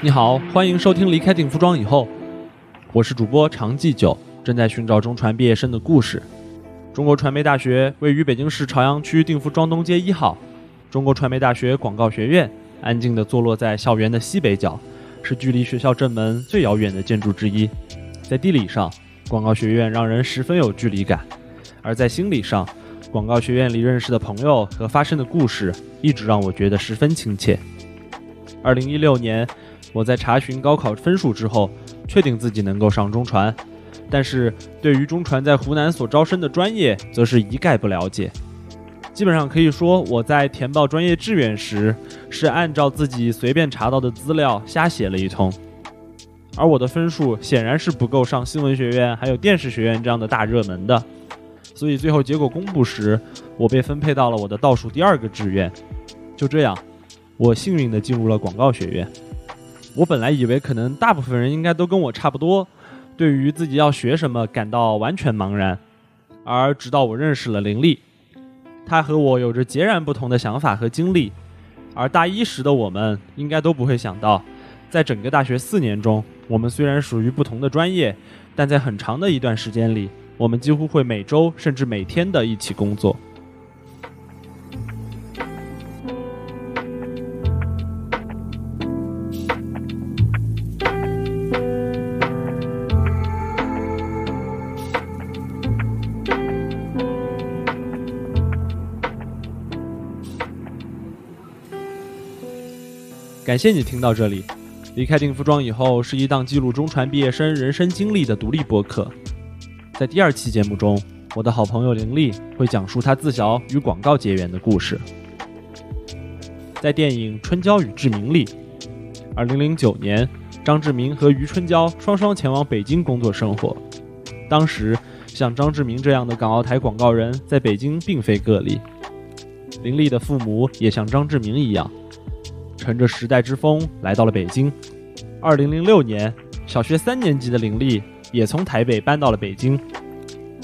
你好，欢迎收听《离开定服装以后》，我是主播常继久，正在寻找中传毕业生的故事。中国传媒大学位于北京市朝阳区定服装东街一号。中国传媒大学广告学院安静地坐落在校园的西北角，是距离学校正门最遥远的建筑之一。在地理上，广告学院让人十分有距离感；而在心理上，广告学院里认识的朋友和发生的故事，一直让我觉得十分亲切。二零一六年，我在查询高考分数之后，确定自己能够上中传，但是对于中传在湖南所招生的专业，则是一概不了解。基本上可以说，我在填报专业志愿时是按照自己随便查到的资料瞎写了一通，而我的分数显然是不够上新闻学院还有电视学院这样的大热门的，所以最后结果公布时，我被分配到了我的倒数第二个志愿。就这样，我幸运地进入了广告学院。我本来以为可能大部分人应该都跟我差不多，对于自己要学什么感到完全茫然，而直到我认识了林丽。他和我有着截然不同的想法和经历，而大一时的我们应该都不会想到，在整个大学四年中，我们虽然属于不同的专业，但在很长的一段时间里，我们几乎会每周甚至每天的一起工作。感谢你听到这里。离开定服装以后，是一档记录中传毕业生人生经历的独立播客。在第二期节目中，我的好朋友林丽会讲述她自小与广告结缘的故事。在电影《春娇与志明》里，2009年，张志明和余春娇双双前往北京工作生活。当时，像张志明这样的港澳台广告人在北京并非个例。林丽的父母也像张志明一样。乘着时代之风来到了北京。二零零六年，小学三年级的林丽也从台北搬到了北京。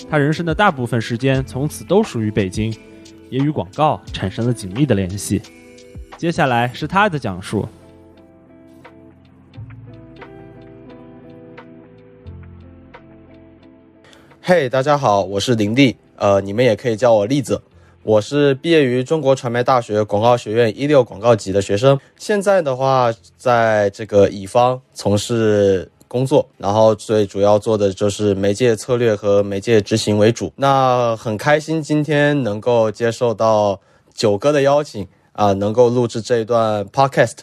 她人生的大部分时间从此都属于北京，也与广告产生了紧密的联系。接下来是她的讲述。嘿，大家好，我是林立，呃，你们也可以叫我栗子。我是毕业于中国传媒大学广告学院一六广告级的学生，现在的话在这个乙方从事工作，然后最主要做的就是媒介策略和媒介执行为主。那很开心今天能够接受到九哥的邀请啊，能够录制这一段 podcast。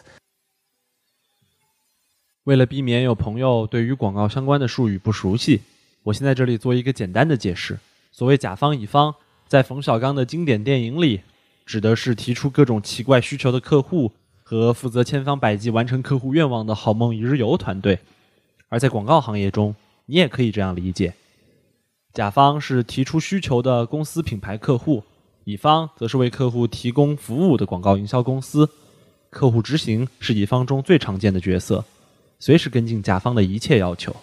为了避免有朋友对于广告相关的术语不熟悉，我先在这里做一个简单的解释。所谓甲方乙方。在冯小刚的经典电影里，指的是提出各种奇怪需求的客户和负责千方百计完成客户愿望的好梦一日游团队；而在广告行业中，你也可以这样理解：甲方是提出需求的公司品牌客户，乙方则是为客户提供服务的广告营销公司。客户执行是乙方中最常见的角色，随时跟进甲方的一切要求。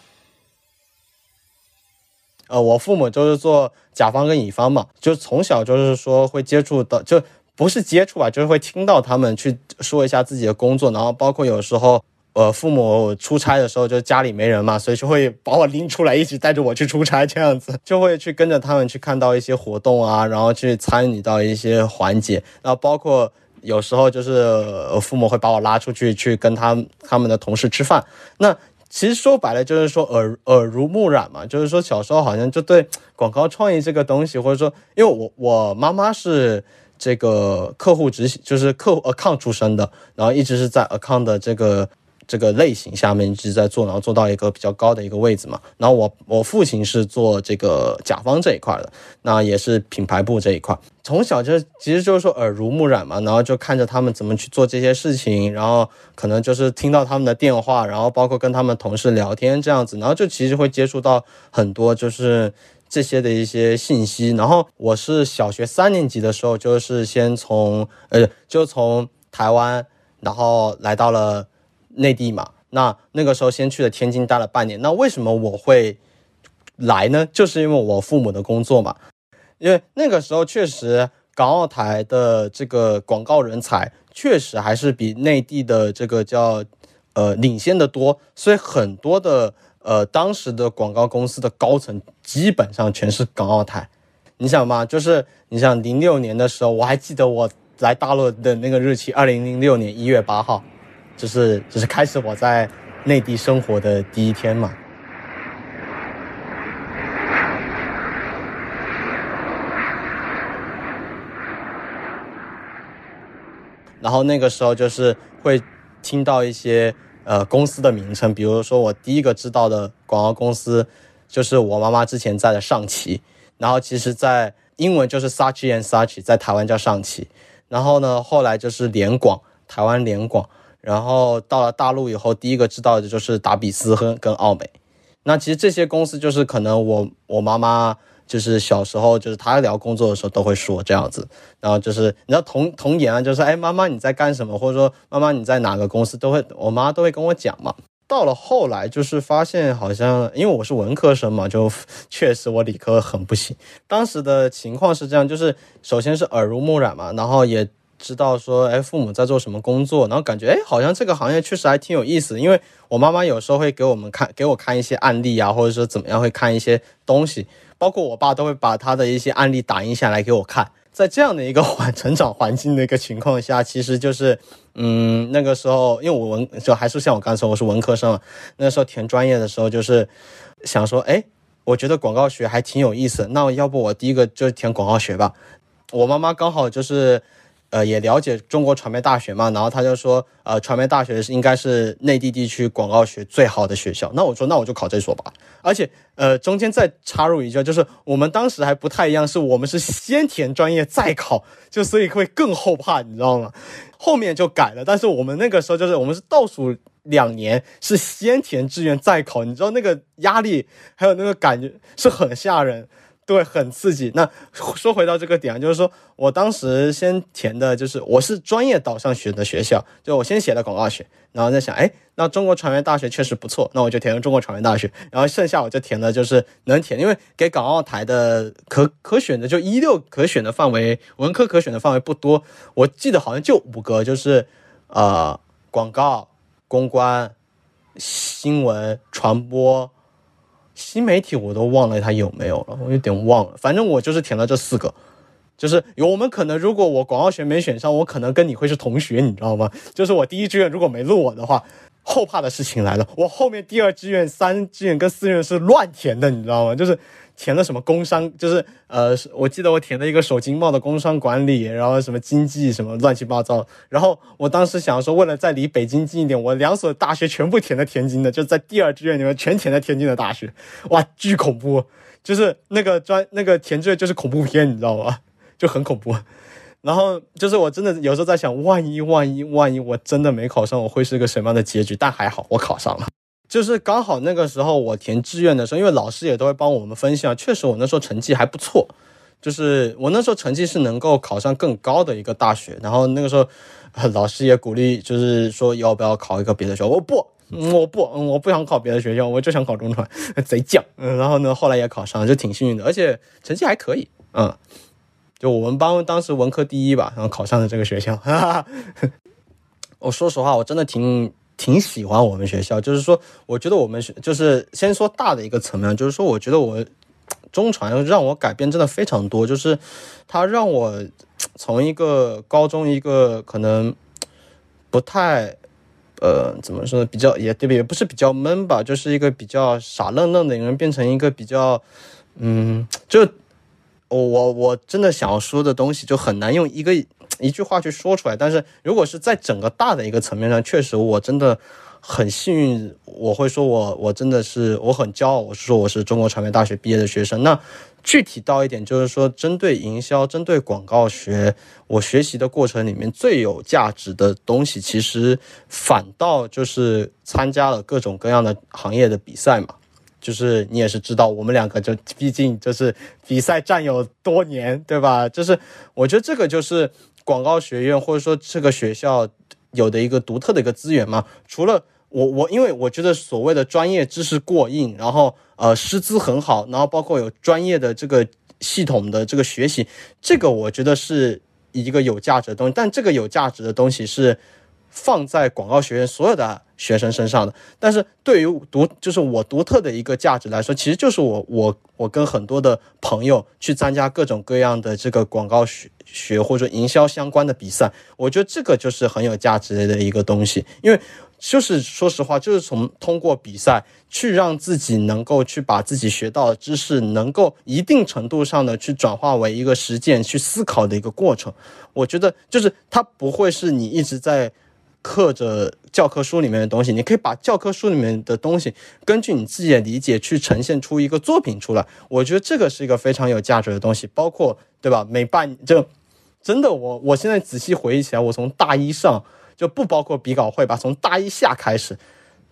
呃，我父母就是做甲方跟乙方嘛，就从小就是说会接触到，就不是接触吧，就是会听到他们去说一下自己的工作，然后包括有时候，呃，父母出差的时候，就家里没人嘛，所以就会把我拎出来，一起带着我去出差，这样子就会去跟着他们去看到一些活动啊，然后去参与到一些环节，然后包括有时候就是父母会把我拉出去去跟他他们的同事吃饭，那。其实说白了就是说耳耳濡目染嘛，就是说小时候好像就对广告创意这个东西，或者说因为我我妈妈是这个客户执行，就是客户 account 出身的，然后一直是在 account 的这个。这个类型下面一直在做，然后做到一个比较高的一个位置嘛。然后我我父亲是做这个甲方这一块的，那也是品牌部这一块。从小就其实就是说耳濡目染嘛，然后就看着他们怎么去做这些事情，然后可能就是听到他们的电话，然后包括跟他们同事聊天这样子，然后就其实会接触到很多就是这些的一些信息。然后我是小学三年级的时候，就是先从呃就从台湾，然后来到了。内地嘛，那那个时候先去了天津待了半年。那为什么我会来呢？就是因为我父母的工作嘛。因为那个时候确实港澳台的这个广告人才确实还是比内地的这个叫呃领先的多，所以很多的呃当时的广告公司的高层基本上全是港澳台。你想嘛，就是你想零六年的时候，我还记得我来大陆的那个日期，二零零六年一月八号，就是就是开始我在内地生活的第一天嘛。然后那个时候就是会听到一些呃公司的名称，比如说我第一个知道的广告公司就是我妈妈之前在的上汽，然后其实在英文就是 Sachi and Sachi 在台湾叫上汽，然后呢后来就是联广，台湾联广，然后到了大陆以后，第一个知道的就是达比斯和跟奥美，那其实这些公司就是可能我我妈妈。就是小时候，就是她聊工作的时候都会说这样子，然后就是你知道童童言啊，就是哎妈妈你在干什么，或者说妈妈你在哪个公司，都会我妈都会跟我讲嘛。到了后来就是发现好像因为我是文科生嘛，就 确实我理科很不行。当时的情况是这样，就是首先是耳濡目染嘛，然后也知道说哎父母在做什么工作，然后感觉哎好像这个行业确实还挺有意思，因为我妈妈有时候会给我们看给我看一些案例啊，或者说怎么样会看一些东西。包括我爸都会把他的一些案例打印下来给我看，在这样的一个环成长环境的一个情况下，其实就是，嗯，那个时候，因为我文就还是像我刚才说，我是文科生嘛，那时候填专业的时候，就是想说，哎，我觉得广告学还挺有意思，那要不我第一个就填广告学吧。我妈妈刚好就是。呃，也了解中国传媒大学嘛，然后他就说，呃，传媒大学是应该是内地地区广告学最好的学校。那我说，那我就考这所吧。而且，呃，中间再插入一句，就是我们当时还不太一样，是我们是先填专业再考，就所以会更后怕，你知道吗？后面就改了，但是我们那个时候就是我们是倒数两年是先填志愿再考，你知道那个压力还有那个感觉是很吓人。对，很刺激。那说回到这个点，就是说我当时先填的就是我是专业导向学的学校，就我先写的广告学，然后在想，哎，那中国传媒大学确实不错，那我就填了中国传媒大学。然后剩下我就填的就是能填，因为给港澳台的可可选的就一六可选的范围，文科可选的范围不多，我记得好像就五个，就是呃广告、公关、新闻传播。新媒体我都忘了它有没有了，我有点忘了。反正我就是填了这四个，就是有我们可能如果我广告学没选上，我可能跟你会是同学，你知道吗？就是我第一志愿如果没录我的话，后怕的事情来了，我后面第二志愿、三志愿跟四志愿是乱填的，你知道吗？就是。填了什么工商，就是呃，我记得我填了一个首经贸的工商管理，然后什么经济什么乱七八糟。然后我当时想说，为了再离北京近一点，我两所大学全部填的天津的，就在第二志愿里面全填的天津的大学。哇，巨恐怖！就是那个专那个填志愿就是恐怖片，你知道吧？就很恐怖。然后就是我真的有时候在想，万一万一万一我真的没考上，我会是个什么样的结局？但还好我考上了。就是刚好那个时候我填志愿的时候，因为老师也都会帮我们分析啊，确实我那时候成绩还不错，就是我那时候成绩是能够考上更高的一个大学。然后那个时候老师也鼓励，就是说要不要考一个别的学校？我不，我不，我不想考别的学校，我就想考中传，贼犟。然后呢，后来也考上，就挺幸运的，而且成绩还可以。嗯，就我们班当时文科第一吧，然后考上了这个学校。哈哈，我说实话，我真的挺。挺喜欢我们学校，就是说，我觉得我们学就是先说大的一个层面，就是说，我觉得我中传让我改变真的非常多，就是它让我从一个高中一个可能不太呃怎么说呢，比较也对不也不是比较闷吧，就是一个比较傻愣愣的人，变成一个比较嗯，就我我我真的想要说的东西就很难用一个。一句话去说出来，但是如果是在整个大的一个层面上，确实我真的很幸运，我会说我我真的是我很骄傲，我是说我是中国传媒大学毕业的学生。那具体到一点，就是说针对营销、针对广告学，我学习的过程里面最有价值的东西，其实反倒就是参加了各种各样的行业的比赛嘛。就是你也是知道，我们两个就毕竟就是比赛战友多年，对吧？就是我觉得这个就是广告学院或者说这个学校有的一个独特的一个资源嘛。除了我我，因为我觉得所谓的专业知识过硬，然后呃师资很好，然后包括有专业的这个系统的这个学习，这个我觉得是一个有价值的东西。但这个有价值的东西是放在广告学院所有的学生身上的。但是对于独就是我独特的一个价值来说，其实就是我我我跟很多的朋友去参加各种各样的这个广告学学或者营销相关的比赛，我觉得这个就是很有价值的一个东西，因为。就是说实话，就是从通过比赛去让自己能够去把自己学到的知识，能够一定程度上的去转化为一个实践去思考的一个过程。我觉得就是它不会是你一直在刻着教科书里面的东西，你可以把教科书里面的东西根据你自己的理解去呈现出一个作品出来。我觉得这个是一个非常有价值的东西，包括对吧？每半就真的我我现在仔细回忆起来，我从大一上。就不包括比稿会吧，从大一下开始，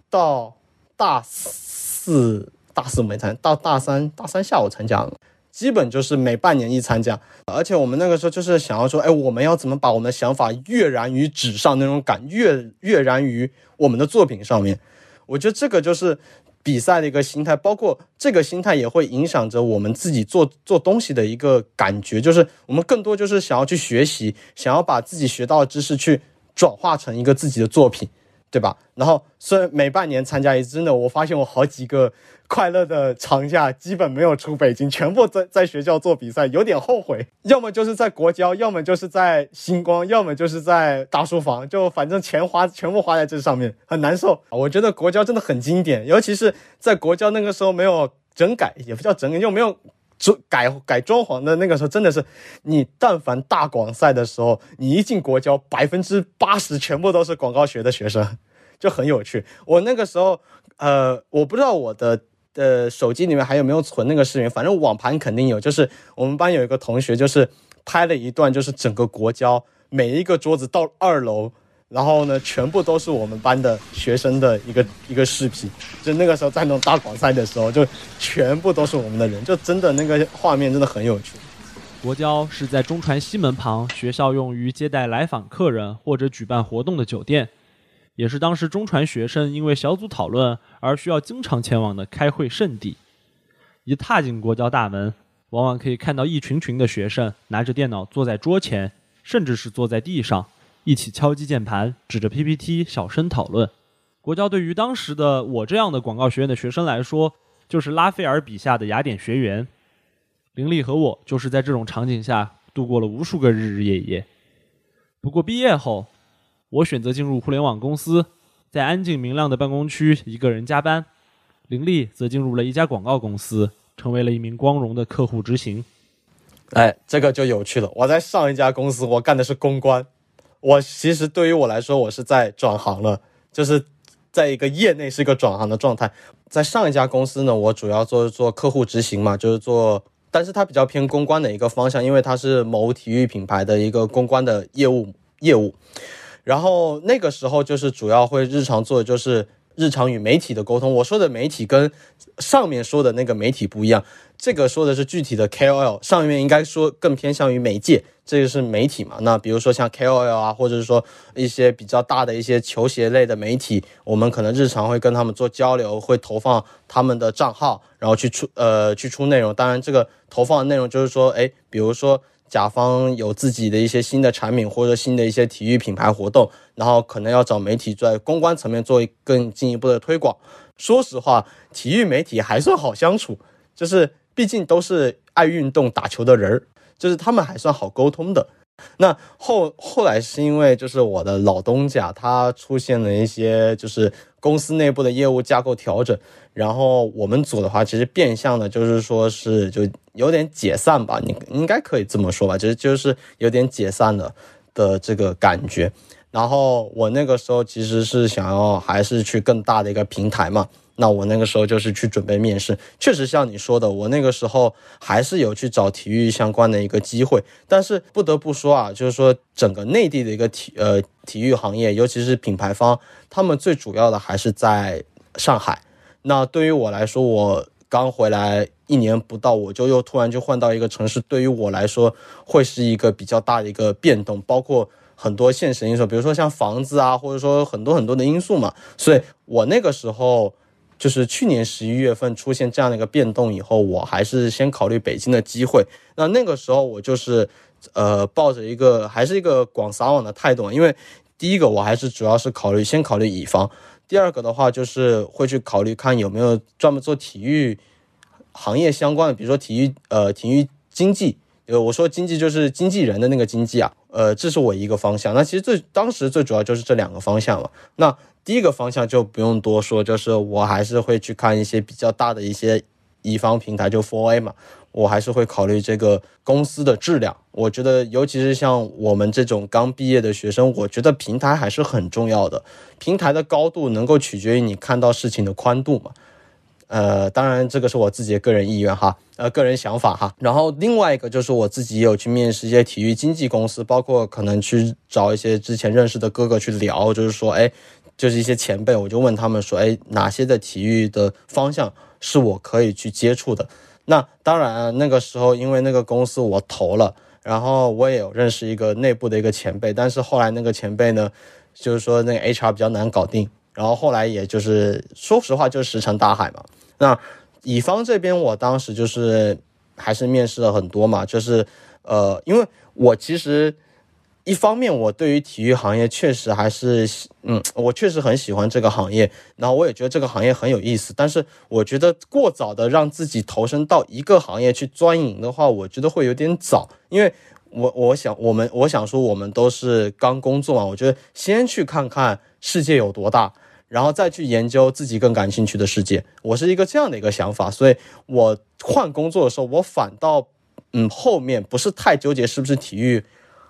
到大四大四没参，到大三大三下我参加了，基本就是每半年一参加。而且我们那个时候就是想要说，哎，我们要怎么把我们的想法跃然于纸上那种感，跃跃然于我们的作品上面。我觉得这个就是比赛的一个心态，包括这个心态也会影响着我们自己做做东西的一个感觉，就是我们更多就是想要去学习，想要把自己学到的知识去。转化成一个自己的作品，对吧？然后虽然每半年参加一次，真的，我发现我好几个快乐的长假基本没有出北京，全部在在学校做比赛，有点后悔。要么就是在国交，要么就是在星光，要么就是在大书房，就反正钱花全部花在这上面，很难受。我觉得国交真的很经典，尤其是在国交那个时候没有整改，也不叫整改，又没有。装改改装潢的那个时候，真的是你但凡大广赛的时候，你一进国交，百分之八十全部都是广告学的学生，就很有趣。我那个时候，呃，我不知道我的的手机里面还有没有存那个视频，反正网盘肯定有。就是我们班有一个同学，就是拍了一段，就是整个国交每一个桌子到二楼。然后呢，全部都是我们班的学生的一个一个视频，就那个时候在那种大广赛的时候，就全部都是我们的人，就真的那个画面真的很有趣。国交是在中传西门旁，学校用于接待来访客人或者举办活动的酒店，也是当时中传学生因为小组讨论而需要经常前往的开会圣地。一踏进国交大门，往往可以看到一群群的学生拿着电脑坐在桌前，甚至是坐在地上。一起敲击键盘，指着 PPT 小声讨论。国教对于当时的我这样的广告学院的学生来说，就是拉斐尔笔下的雅典学园。林立和我就是在这种场景下度过了无数个日日夜夜。不过毕业后，我选择进入互联网公司，在安静明亮的办公区一个人加班。林立则进入了一家广告公司，成为了一名光荣的客户执行。哎，这个就有趣了。我在上一家公司，我干的是公关。我其实对于我来说，我是在转行了，就是在一个业内是一个转行的状态。在上一家公司呢，我主要做做客户执行嘛，就是做，但是它比较偏公关的一个方向，因为它是某体育品牌的一个公关的业务业务。然后那个时候就是主要会日常做的就是日常与媒体的沟通。我说的媒体跟上面说的那个媒体不一样。这个说的是具体的 KOL，上面应该说更偏向于媒介，这个是媒体嘛？那比如说像 KOL 啊，或者是说一些比较大的一些球鞋类的媒体，我们可能日常会跟他们做交流，会投放他们的账号，然后去出呃去出内容。当然，这个投放的内容就是说，哎，比如说甲方有自己的一些新的产品或者新的一些体育品牌活动，然后可能要找媒体在公关层面做更进一步的推广。说实话，体育媒体还算好相处，就是。毕竟都是爱运动、打球的人儿，就是他们还算好沟通的。那后后来是因为就是我的老东家他出现了一些就是公司内部的业务架构调整，然后我们组的话其实变相的就是说是就有点解散吧，你应该可以这么说吧，其实就是有点解散了的这个感觉。然后我那个时候其实是想要还是去更大的一个平台嘛。那我那个时候就是去准备面试，确实像你说的，我那个时候还是有去找体育相关的一个机会。但是不得不说啊，就是说整个内地的一个体呃体育行业，尤其是品牌方，他们最主要的还是在上海。那对于我来说，我刚回来一年不到，我就又突然就换到一个城市，对于我来说会是一个比较大的一个变动，包括很多现实因素，比如说像房子啊，或者说很多很多的因素嘛。所以我那个时候。就是去年十一月份出现这样的一个变动以后，我还是先考虑北京的机会。那那个时候我就是，呃，抱着一个还是一个广撒网的态度，因为第一个我还是主要是考虑先考虑乙方，第二个的话就是会去考虑看有没有专门做体育行业相关的，比如说体育呃体育经济，呃我说经济就是经纪人的那个经济啊，呃这是我一个方向。那其实最当时最主要就是这两个方向嘛。那第一个方向就不用多说，就是我还是会去看一些比较大的一些乙方平台，就 Four A 嘛。我还是会考虑这个公司的质量。我觉得，尤其是像我们这种刚毕业的学生，我觉得平台还是很重要的。平台的高度能够取决于你看到事情的宽度嘛。呃，当然这个是我自己的个人意愿哈，呃，个人想法哈。然后另外一个就是我自己有去面试一些体育经纪公司，包括可能去找一些之前认识的哥哥去聊，就是说，哎，就是一些前辈，我就问他们说，哎，哪些的体育的方向是我可以去接触的。那当然，那个时候因为那个公司我投了，然后我也有认识一个内部的一个前辈，但是后来那个前辈呢，就是说那个 HR 比较难搞定，然后后来也就是说实话就是石沉大海嘛。那乙方这边我当时就是还是面试了很多嘛，就是呃，因为我其实。一方面，我对于体育行业确实还是，嗯，我确实很喜欢这个行业，然后我也觉得这个行业很有意思。但是，我觉得过早的让自己投身到一个行业去钻营的话，我觉得会有点早。因为我我想我们我想说，我们都是刚工作嘛，我觉得先去看看世界有多大，然后再去研究自己更感兴趣的世界。我是一个这样的一个想法，所以我换工作的时候，我反倒嗯后面不是太纠结是不是体育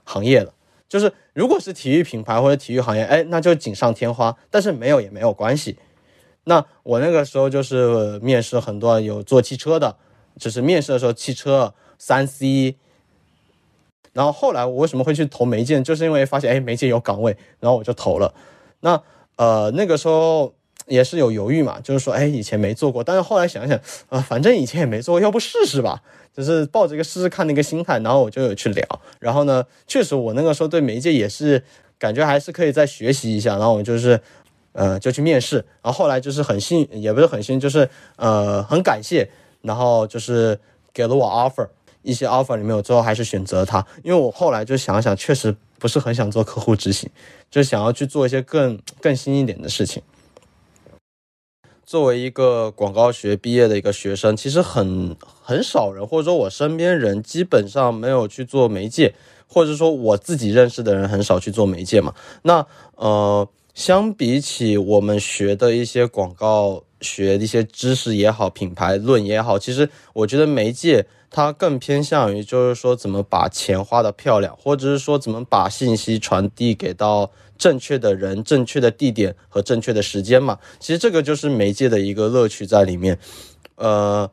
行业了。就是如果是体育品牌或者体育行业，哎，那就锦上添花。但是没有也没有关系。那我那个时候就是面试很多有做汽车的，就是面试的时候汽车三 C。然后后来我为什么会去投媒介，就是因为发现哎媒介有岗位，然后我就投了。那呃那个时候也是有犹豫嘛，就是说哎以前没做过，但是后来想想啊反正以前也没做过，要不试试吧。就是抱着一个试试看的一个心态，然后我就有去聊。然后呢，确实我那个时候对媒介也是感觉还是可以再学习一下。然后我就是，呃，就去面试。然后后来就是很幸，也不是很幸，就是呃很感谢。然后就是给了我 offer，一些 offer 里面，我最后还是选择他，因为我后来就想想，确实不是很想做客户执行，就想要去做一些更更新一点的事情。作为一个广告学毕业的一个学生，其实很很少人，或者说我身边人基本上没有去做媒介，或者说我自己认识的人很少去做媒介嘛。那呃，相比起我们学的一些广告学的一些知识也好，品牌论也好，其实我觉得媒介它更偏向于就是说怎么把钱花的漂亮，或者是说怎么把信息传递给到。正确的人、正确的地点和正确的时间嘛，其实这个就是媒介的一个乐趣在里面。呃，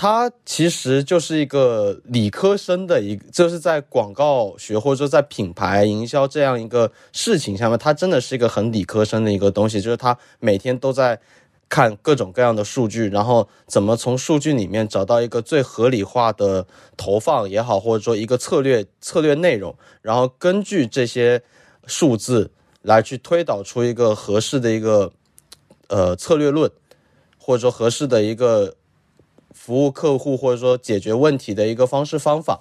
它其实就是一个理科生的一，就是在广告学或者说在品牌营销这样一个事情下面，它真的是一个很理科生的一个东西，就是他每天都在看各种各样的数据，然后怎么从数据里面找到一个最合理化的投放也好，或者说一个策略策略内容，然后根据这些。数字来去推导出一个合适的一个呃策略论，或者说合适的一个服务客户或者说解决问题的一个方式方法。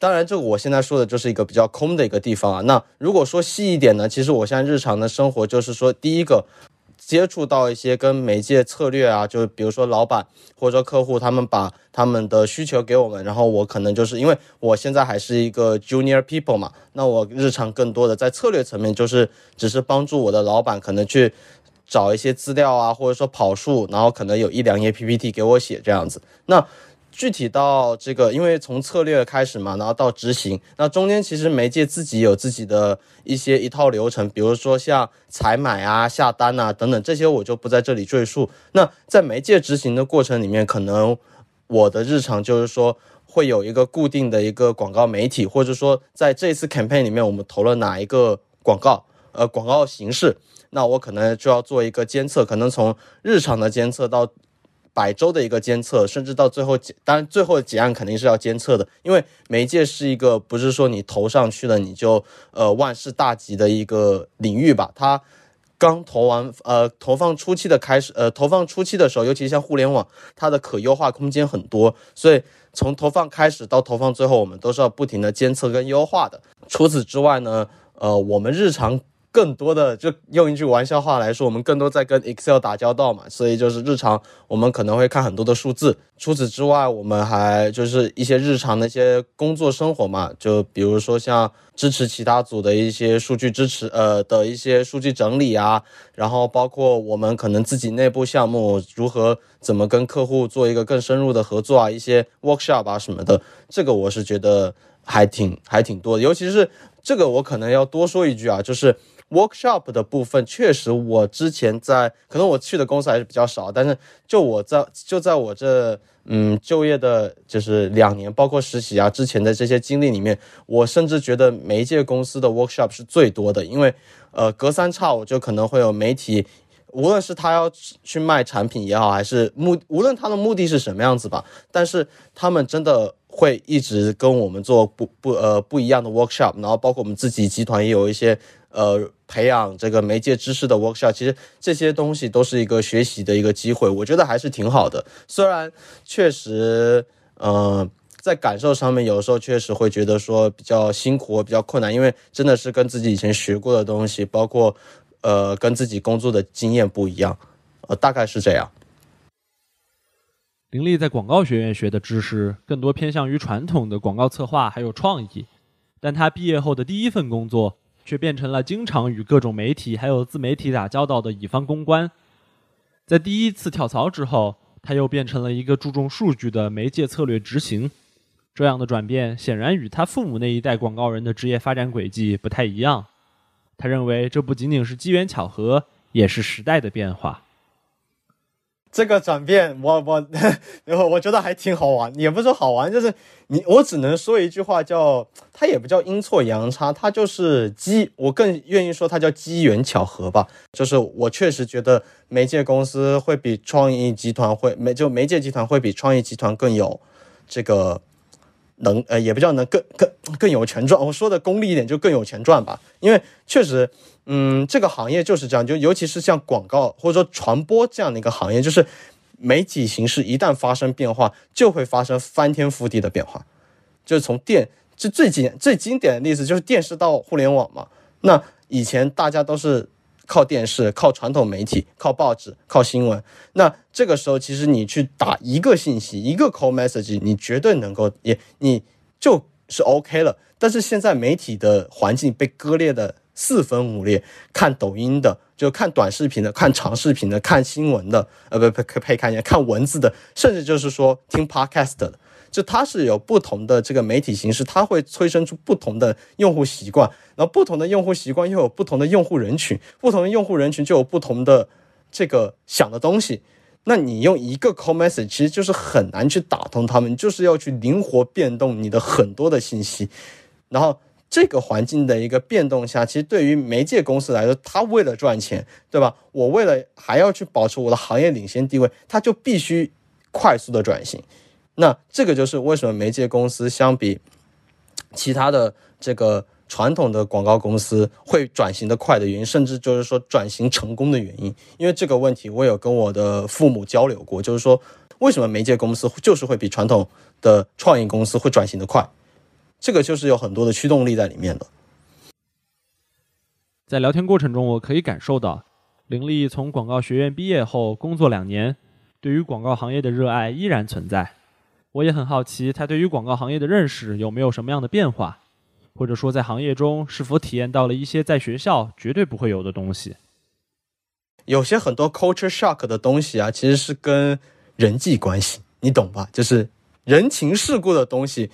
当然，这我现在说的就是一个比较空的一个地方啊。那如果说细一点呢，其实我现在日常的生活就是说，第一个。接触到一些跟媒介策略啊，就比如说老板或者说客户，他们把他们的需求给我们，然后我可能就是因为我现在还是一个 junior people 嘛，那我日常更多的在策略层面就是只是帮助我的老板可能去找一些资料啊，或者说跑数，然后可能有一两页 PPT 给我写这样子，那。具体到这个，因为从策略开始嘛，然后到执行，那中间其实媒介自己有自己的一些一套流程，比如说像采买啊、下单啊等等，这些我就不在这里赘述。那在媒介执行的过程里面，可能我的日常就是说会有一个固定的一个广告媒体，或者说在这次 campaign 里面我们投了哪一个广告，呃，广告形式，那我可能就要做一个监测，可能从日常的监测到。百周的一个监测，甚至到最后，当然最后结案肯定是要监测的，因为媒介是一个不是说你投上去了你就呃万事大吉的一个领域吧。它刚投完呃投放初期的开始呃投放初期的时候，尤其像互联网，它的可优化空间很多，所以从投放开始到投放最后，我们都是要不停的监测跟优化的。除此之外呢，呃，我们日常。更多的就用一句玩笑话来说，我们更多在跟 Excel 打交道嘛，所以就是日常我们可能会看很多的数字。除此之外，我们还就是一些日常的一些工作生活嘛，就比如说像支持其他组的一些数据支持，呃的一些数据整理啊，然后包括我们可能自己内部项目如何怎么跟客户做一个更深入的合作啊，一些 workshop 啊什么的，这个我是觉得还挺还挺多的。尤其是这个，我可能要多说一句啊，就是。Workshop 的部分确实，我之前在可能我去的公司还是比较少，但是就我在就在我这嗯就业的就是两年，包括实习啊之前的这些经历里面，我甚至觉得媒介公司的 workshop 是最多的，因为呃隔三差五就可能会有媒体，无论是他要去卖产品也好，还是目无论他的目的是什么样子吧，但是他们真的会一直跟我们做不不呃不一样的 workshop，然后包括我们自己集团也有一些呃。培养这个媒介知识的 workshop，其实这些东西都是一个学习的一个机会，我觉得还是挺好的。虽然确实，呃，在感受上面有时候确实会觉得说比较辛苦、比较困难，因为真的是跟自己以前学过的东西，包括呃跟自己工作的经验不一样，呃，大概是这样。林立在广告学院学的知识更多偏向于传统的广告策划还有创意，但他毕业后的第一份工作。却变成了经常与各种媒体还有自媒体打交道的乙方公关。在第一次跳槽之后，他又变成了一个注重数据的媒介策略执行。这样的转变显然与他父母那一代广告人的职业发展轨迹不太一样。他认为这不仅仅是机缘巧合，也是时代的变化。这个转变，我我 我我觉得还挺好玩，也不是好玩，就是你我只能说一句话，叫它也不叫阴错阳差，它就是机，我更愿意说它叫机缘巧合吧。就是我确实觉得媒介公司会比创意集团会媒就媒介集团会比创意集团更有这个能呃，也不叫能更更更有钱赚。我说的功利一点，就更有钱赚吧，因为确实。嗯，这个行业就是这样，就尤其是像广告或者说传播这样的一个行业，就是媒体形式一旦发生变化，就会发生翻天覆地的变化。就是从电，这最简最经典的例子就是电视到互联网嘛。那以前大家都是靠电视、靠传统媒体、靠报纸、靠新闻。那这个时候，其实你去打一个信息，一个 call message，你绝对能够也你就是 OK 了。但是现在媒体的环境被割裂的。四分五裂，看抖音的，就看短视频的，看长视频的，看新闻的，呃，不不，可以看一下，看文字的，甚至就是说听 podcast 的，就它是有不同的这个媒体形式，它会催生出不同的用户习惯，然后不同的用户习惯又有不同的用户人群，不同的用户人群就有不同的这个想的东西，那你用一个 call message 其实就是很难去打通他们，就是要去灵活变动你的很多的信息，然后。这个环境的一个变动下，其实对于媒介公司来说，它为了赚钱，对吧？我为了还要去保持我的行业领先地位，它就必须快速的转型。那这个就是为什么媒介公司相比其他的这个传统的广告公司会转型的快的原因，甚至就是说转型成功的原因。因为这个问题，我有跟我的父母交流过，就是说为什么媒介公司就是会比传统的创意公司会转型的快。这个就是有很多的驱动力在里面的。在聊天过程中，我可以感受到林立从广告学院毕业后工作两年，对于广告行业的热爱依然存在。我也很好奇，他对于广告行业的认识有没有什么样的变化，或者说在行业中是否体验到了一些在学校绝对不会有的东西。有些很多 culture shock 的东西啊，其实是跟人际关系，你懂吧？就是人情世故的东西。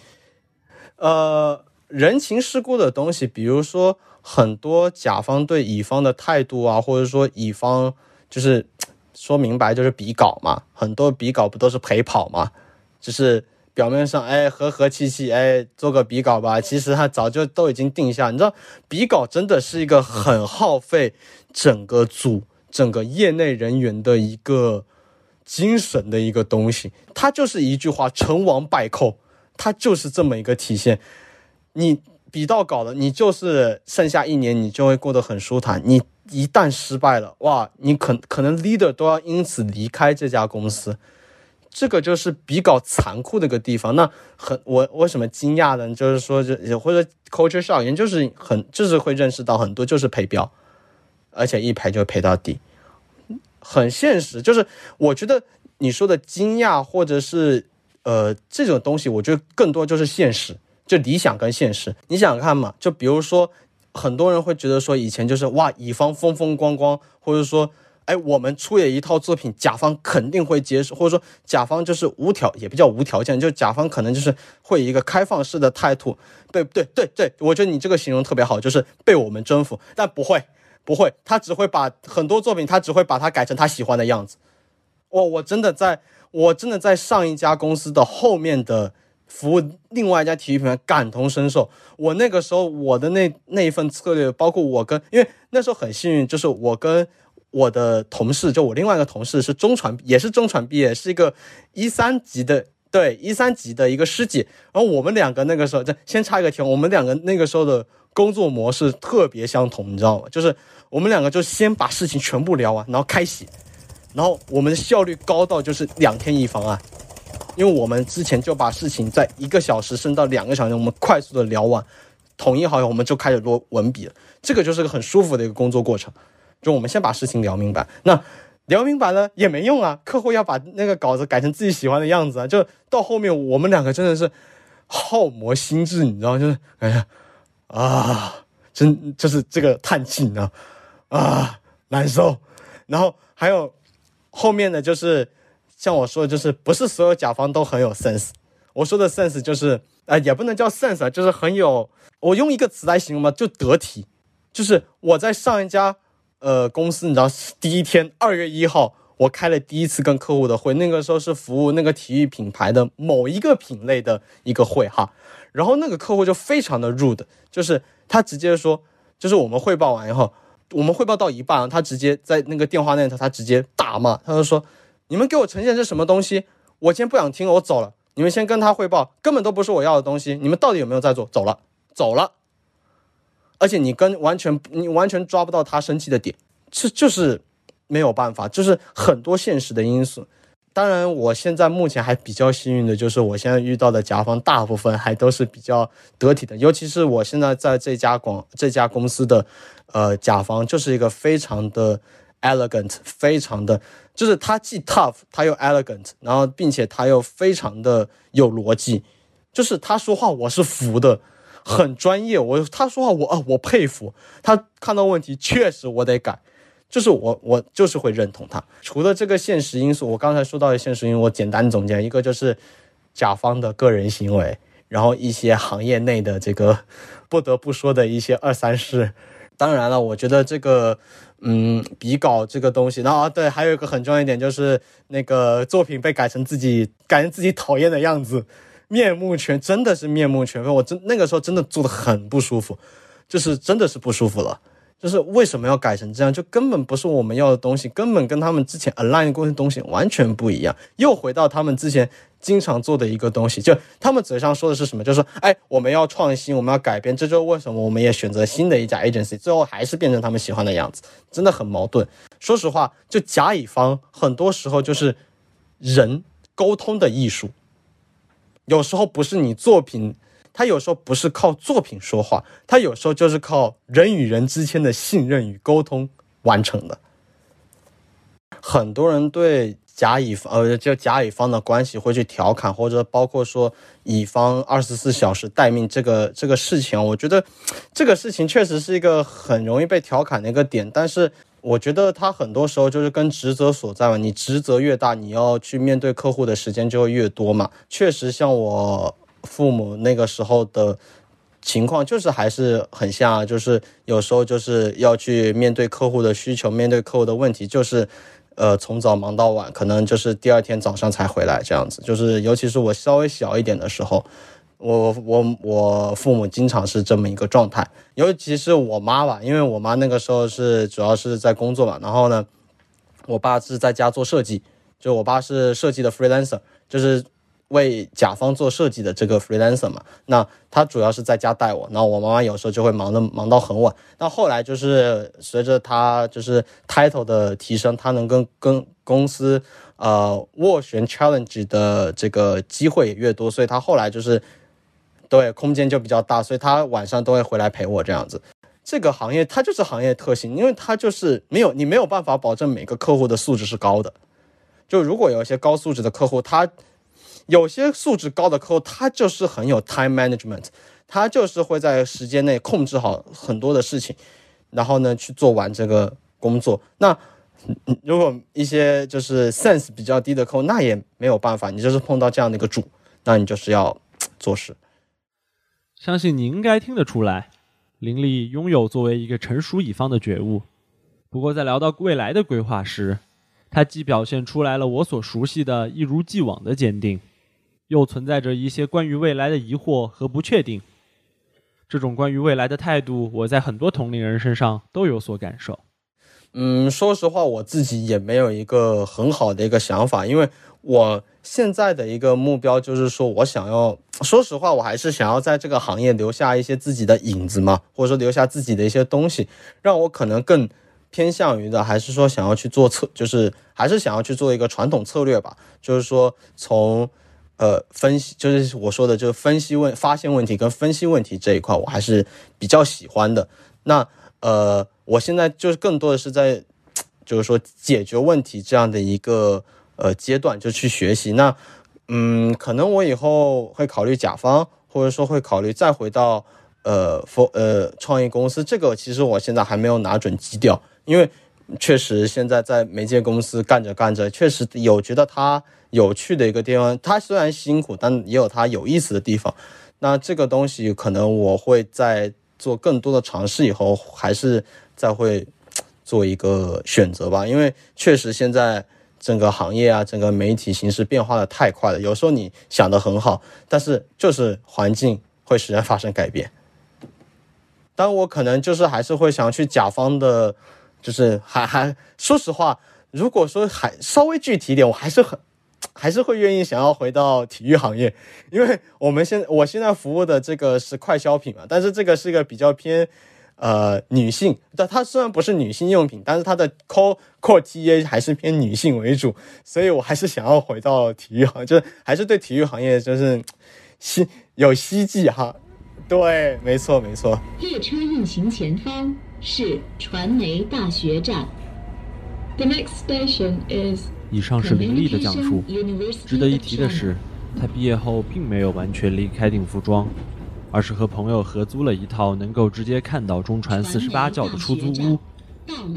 呃，人情世故的东西，比如说很多甲方对乙方的态度啊，或者说乙方就是说明白就是比稿嘛，很多比稿不都是陪跑嘛？就是表面上哎和和气气哎做个比稿吧，其实他早就都已经定下。你知道比稿真的是一个很耗费整个组、整个业内人员的一个精神的一个东西，它就是一句话：成王败寇。它就是这么一个体现，你比到稿了，你就是剩下一年，你就会过得很舒坦。你一旦失败了，哇，你可可能 leader 都要因此离开这家公司。这个就是比较残酷的一个地方。那很我为什么惊讶呢？就是说，就或者 culture shock，就是很就是会认识到很多就是赔标，而且一赔就赔到底，很现实。就是我觉得你说的惊讶或者是呃这种东西，我觉得更多就是现实，就理想跟现实。你想看嘛？就比如说很多人会觉得说以前就是哇乙方风风光光，或者说。哎，我们出演一套作品，甲方肯定会接受，或者说甲方就是无条，也不叫无条件，就甲方可能就是会以一个开放式的态度，被对对对，我觉得你这个形容特别好，就是被我们征服，但不会不会，他只会把很多作品，他只会把它改成他喜欢的样子。我我真的在，我真的在上一家公司的后面的服务另外一家体育品牌感同身受。我那个时候我的那那一份策略，包括我跟，因为那时候很幸运，就是我跟。我的同事，就我另外一个同事是中传，也是中传毕业，是一个一三级的，对一三级的一个师姐。然后我们两个那个时候，这先插一个题，我们两个那个时候的工作模式特别相同，你知道吗？就是我们两个就先把事情全部聊完，然后开洗，然后我们的效率高到就是两天一方案，因为我们之前就把事情在一个小时升到两个小时，我们快速的聊完，统一好以后，我们就开始落文笔了。这个就是个很舒服的一个工作过程。就我们先把事情聊明白，那聊明白了也没用啊，客户要把那个稿子改成自己喜欢的样子啊。就到后面我们两个真的是耗磨心智，你知道，就是哎呀啊，真就是这个叹气，你知道啊，难受。然后还有后面的就是像我说的，就是不是所有甲方都很有 sense。我说的 sense 就是啊，也不能叫 sense，就是很有，我用一个词来形容嘛，就得体。就是我在上一家。呃，公司你知道，第一天二月一号，我开了第一次跟客户的会，那个时候是服务那个体育品牌的某一个品类的一个会哈，然后那个客户就非常的 rude，就是他直接说，就是我们汇报完以后，我们汇报到一半，他直接在那个电话那头，他直接大骂，他就说，你们给我呈现这什么东西？我今天不想听了，我走了，你们先跟他汇报，根本都不是我要的东西，你们到底有没有在做？走了，走了。而且你跟完全你完全抓不到他生气的点，这就是没有办法，就是很多现实的因素。当然，我现在目前还比较幸运的就是我现在遇到的甲方大部分还都是比较得体的，尤其是我现在在这家广这家公司的呃甲方就是一个非常的 elegant，非常的就是他既 tough 他又 elegant，然后并且他又非常的有逻辑，就是他说话我是服的。很专业，我他说话我啊我佩服他看到问题确实我得改，就是我我就是会认同他。除了这个现实因素，我刚才说到的现实因素，我简单总结一个就是甲方的个人行为，然后一些行业内的这个 不得不说的一些二三事。当然了，我觉得这个嗯比稿这个东西，然后对，还有一个很重要一点就是那个作品被改成自己改成自己讨厌的样子。面目全真的是面目全非，我真那个时候真的做的很不舒服，就是真的是不舒服了。就是为什么要改成这样？就根本不是我们要的东西，根本跟他们之前 align 过的东西完全不一样。又回到他们之前经常做的一个东西，就他们嘴上说的是什么？就是说，哎，我们要创新，我们要改变。这就是为什么我们也选择新的一家 agency，最后还是变成他们喜欢的样子，真的很矛盾。说实话，就甲乙方很多时候就是人沟通的艺术。有时候不是你作品，他有时候不是靠作品说话，他有时候就是靠人与人之间的信任与沟通完成的。很多人对甲乙方，呃，就甲乙方的关系会去调侃，或者包括说乙方二十四小时待命这个这个事情，我觉得这个事情确实是一个很容易被调侃的一个点，但是。我觉得他很多时候就是跟职责所在嘛，你职责越大，你要去面对客户的时间就会越多嘛。确实，像我父母那个时候的情况，就是还是很像，就是有时候就是要去面对客户的需求，面对客户的问题，就是呃从早忙到晚，可能就是第二天早上才回来这样子。就是尤其是我稍微小一点的时候。我我我父母经常是这么一个状态，尤其是我妈吧，因为我妈那个时候是主要是在工作嘛，然后呢，我爸是在家做设计，就我爸是设计的 freelancer，就是为甲方做设计的这个 freelancer 嘛，那他主要是在家带我，然后我妈妈有时候就会忙的忙到很晚。那后来就是随着他就是 title 的提升，他能跟跟公司呃斡旋 challenge 的这个机会也越多，所以他后来就是对空间就比较大，所以他晚上都会回来陪我这样子。这个行业它就是行业特性，因为它就是没有你没有办法保证每个客户的素质是高的。就如果有一些高素质的客户，他有些素质高的客户，他就是很有 time management，他就是会在时间内控制好很多的事情，然后呢去做完这个工作。那如果一些就是 sense 比较低的客户，那也没有办法，你就是碰到这样的一个主，那你就是要做事。相信你应该听得出来。林立拥有作为一个成熟乙方的觉悟，不过在聊到未来的规划时，他既表现出来了我所熟悉的一如既往的坚定，又存在着一些关于未来的疑惑和不确定。这种关于未来的态度，我在很多同龄人身上都有所感受。嗯，说实话，我自己也没有一个很好的一个想法，因为我。现在的一个目标就是说，我想要说实话，我还是想要在这个行业留下一些自己的影子嘛，或者说留下自己的一些东西，让我可能更偏向于的，还是说想要去做策，就是还是想要去做一个传统策略吧，就是说从呃分析，就是我说的，就是分析问、发现问题跟分析问题这一块，我还是比较喜欢的。那呃，我现在就是更多的是在，就是说解决问题这样的一个。呃，阶段就去学习。那，嗯，可能我以后会考虑甲方，或者说会考虑再回到呃否呃创业公司。这个其实我现在还没有拿准基调，因为确实现在在媒介公司干着干着，确实有觉得它有趣的一个地方。它虽然辛苦，但也有它有意思的地方。那这个东西可能我会在做更多的尝试以后，还是再会做一个选择吧。因为确实现在。整个行业啊，整个媒体形势变化的太快了。有时候你想的很好，但是就是环境会使然发生改变。但我可能就是还是会想去甲方的，就是还还说实话，如果说还稍微具体一点，我还是很 还是会愿意想要回到体育行业，因为我们现我现在服务的这个是快消品嘛，但是这个是一个比较偏。呃，女性，但它虽然不是女性用品，但是它的 core core TA 还是偏女性为主，所以我还是想要回到体育行，就是还是对体育行业就是希有希冀哈。对，没错没错。列车运行前方是传媒大学站。The next station is。以上是林立的讲述。值得一提的是，他毕业后并没有完全离开定服装。而是和朋友合租了一套能够直接看到中传四十八教的出租屋，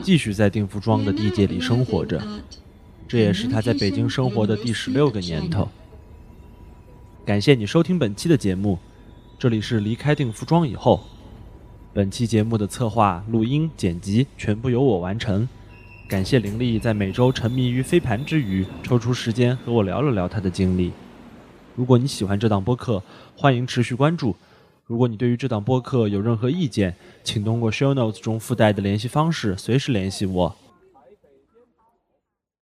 继续在定福庄的地界里生活着。这也是他在北京生活的第十六个年头。感谢你收听本期的节目，这里是离开定福庄以后。本期节目的策划、录音、剪辑全部由我完成。感谢林立在每周沉迷于飞盘之余，抽出时间和我聊了聊他的经历。如果你喜欢这档播客，欢迎持续关注。如果你对于这档播客有任何意见，请通过 show notes 中附带的联系方式随时联系我。